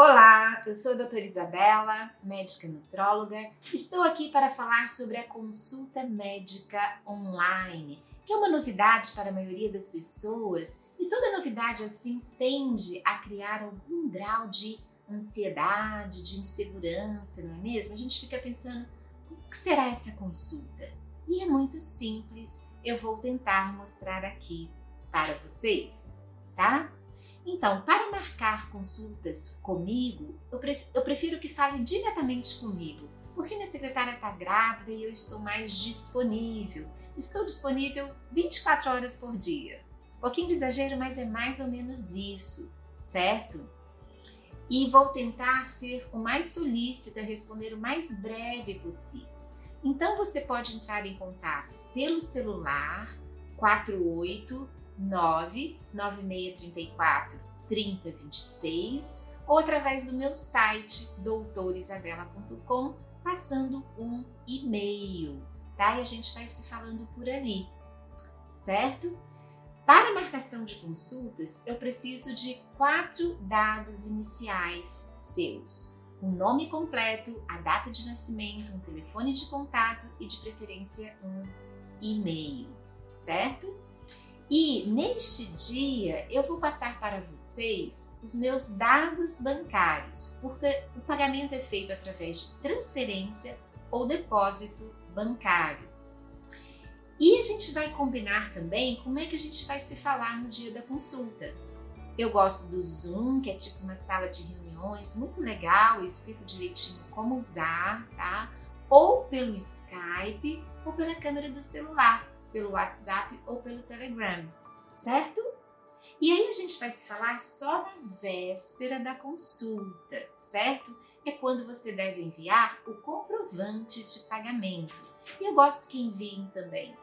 Olá, eu sou a doutora Isabela, médica nutróloga. Estou aqui para falar sobre a consulta médica online, que é uma novidade para a maioria das pessoas e toda novidade assim tende a criar algum grau de ansiedade, de insegurança, não é mesmo? A gente fica pensando, o que será essa consulta? E é muito simples, eu vou tentar mostrar aqui para vocês, tá? Então, para marcar consultas comigo, eu, pre eu prefiro que fale diretamente comigo, porque minha secretária está grávida e eu estou mais disponível. Estou disponível 24 horas por dia. Um pouquinho de exagero, mas é mais ou menos isso, certo? E vou tentar ser o mais solícita, responder o mais breve possível. Então você pode entrar em contato pelo celular 48 99634 3026 ou através do meu site doutorisabela.com passando um e-mail, tá? E a gente vai se falando por ali, certo? Para marcação de consultas, eu preciso de quatro dados iniciais seus: o nome completo, a data de nascimento, um telefone de contato e, de preferência, um e-mail, certo? E neste dia eu vou passar para vocês os meus dados bancários, porque o pagamento é feito através de transferência ou depósito bancário. E a gente vai combinar também como é que a gente vai se falar no dia da consulta. Eu gosto do Zoom, que é tipo uma sala de reuniões, muito legal, eu explico direitinho como usar, tá? Ou pelo Skype ou pela câmera do celular pelo WhatsApp ou pelo Telegram, certo? E aí a gente vai se falar só na véspera da consulta, certo? É quando você deve enviar o comprovante de pagamento. E eu gosto que enviem também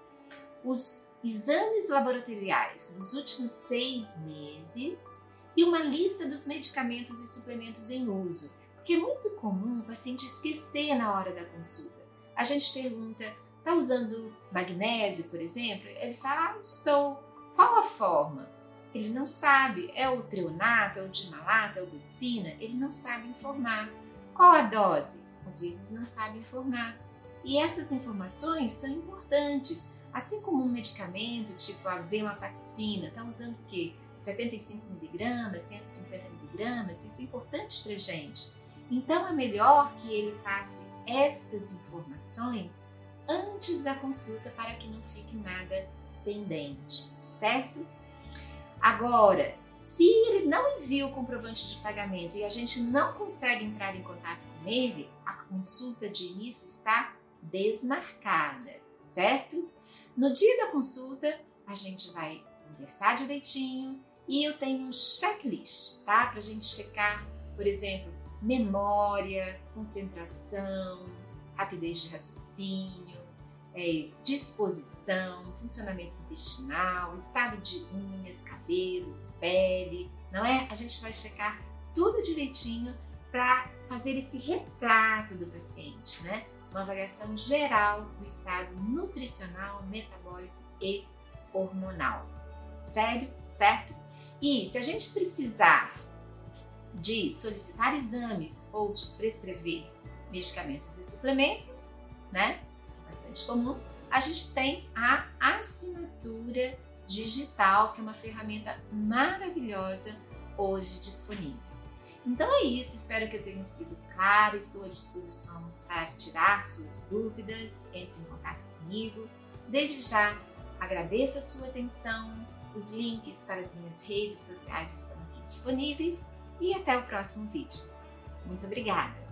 os exames laboratoriais dos últimos seis meses e uma lista dos medicamentos e suplementos em uso, porque é muito comum o paciente esquecer na hora da consulta. A gente pergunta Está usando magnésio, por exemplo? Ele fala, ah, estou. Qual a forma? Ele não sabe. É o treonato, é o dimalato, é o glicina? Ele não sabe informar. Qual a dose? Às vezes não sabe informar. E essas informações são importantes. Assim como um medicamento, tipo a venlafaxina, está usando o quê? 75 miligramas, 150 miligramas, isso é importante para gente. Então é melhor que ele passe estas informações antes da consulta para que não fique nada pendente, certo? Agora, se ele não envia o comprovante de pagamento e a gente não consegue entrar em contato com ele, a consulta de início está desmarcada, certo? No dia da consulta, a gente vai conversar direitinho e eu tenho um checklist, tá? Para a gente checar, por exemplo, memória, concentração, rapidez de raciocínio é, disposição, funcionamento intestinal, estado de unhas, cabelos, pele, não é? A gente vai checar tudo direitinho para fazer esse retrato do paciente, né? Uma avaliação geral do estado nutricional, metabólico e hormonal. Sério, certo? E se a gente precisar de solicitar exames ou de prescrever medicamentos e suplementos, né? Bastante comum, a gente tem a assinatura digital, que é uma ferramenta maravilhosa hoje disponível. Então é isso, espero que eu tenha sido clara, estou à disposição para tirar suas dúvidas, entre em contato comigo. Desde já, agradeço a sua atenção, os links para as minhas redes sociais estão aqui disponíveis e até o próximo vídeo. Muito obrigada!